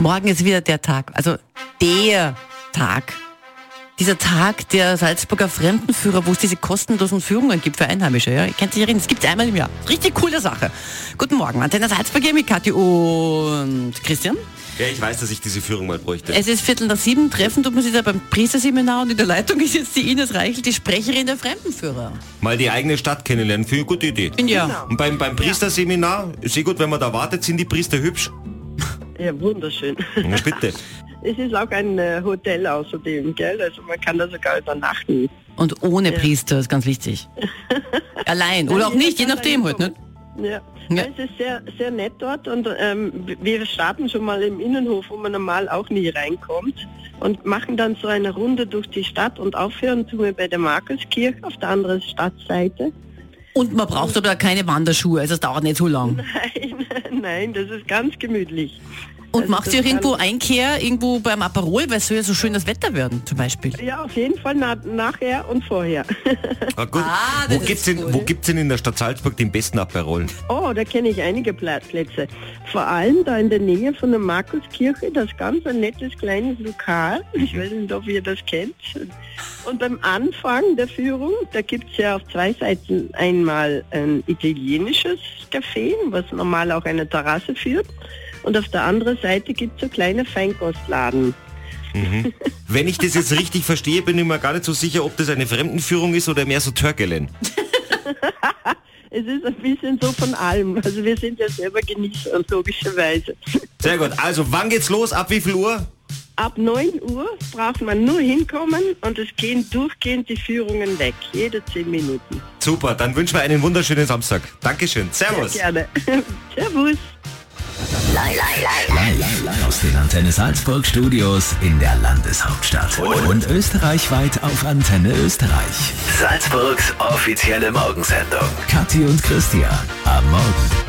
Morgen ist wieder der Tag, also der Tag. Dieser Tag der Salzburger Fremdenführer, wo es diese kostenlosen Führungen gibt für Einheimische. Ja? Ihr kennt sich erinnern, es gibt es einmal im Jahr. Richtig coole Sache. Guten Morgen, Antenne Salzburg hier mit Kathi und Christian. Ja, ich weiß, dass ich diese Führung mal bräuchte. Es ist Viertel nach sieben, treffen tut man sich da beim Priesterseminar und in der Leitung ist jetzt die Ines Reichel, die Sprecherin der Fremdenführer. Mal die eigene Stadt kennenlernen, finde ich eine gute Idee. Ja. Und beim, beim Priesterseminar, ist eh gut, wenn man da wartet, sind die Priester hübsch. Ja, wunderschön. Na bitte. Es ist auch ein äh, Hotel außerdem, gell? Also man kann da sogar übernachten. Und ohne Priester ist ganz wichtig. Allein oder auch nicht, je nachdem halt. Ne? Ja. Ja. Es ist sehr, sehr nett dort und ähm, wir starten schon mal im Innenhof, wo man normal auch nie reinkommt und machen dann so eine Runde durch die Stadt und aufhören tun wir bei der Markuskirche auf der anderen Stadtseite. Und man braucht aber keine Wanderschuhe, also es dauert nicht so lang. Nein, nein, das ist ganz gemütlich. Und Also macht das ihr auch irgendwo kann- Einkehr, irgendwo beim Aperol, weil es soll ja so schönes Wetter werden, zum Beispiel. Ja, auf jeden Fall na nachher und vorher. Ah, gut. Ah, das wo, ist gibt's denn, cool. denn in der Stadt Salzburg den besten Aperol? Oh, da kenne ich einige Plätze. Vor allem da in der Nähe von der Markuskirche, das ist ganz ein nettes kleines Lokal. Ich weiß nicht, ob ihr das kennt. Und beim Anfang der Führung, da gibt es ja auf zwei Seiten einmal ein italienisches Café, was normal auch eine Terrasse führt. Und auf der anderen Seite gibt es so kleine Feinkostladen. Wenn ich das jetzt richtig verstehe, bin ich mir gar nicht so sicher, ob das eine Fremdenführung ist oder mehr so Törkelen. Es ist ein bisschen so von allem. Also wir sind ja selber Genießer, logischerweise. Sehr gut. Also, wann geht's los? Ab wie viel Uhr? Ab 9 Uhr braucht man nur hinkommen und es gehen durchgehend die Führungen weg, jede 10 Minuten. Super, dann wünschen wir einen wunderschönen Samstag. Dankeschön. Servus. Gerne. Servus. Live aus den Antenne Salzburg Studios in der Landeshauptstadt. Und österreichweit auf Antenne Österreich. Salzburgs offizielle Morgensendung. Kathi und Christian am Morgen.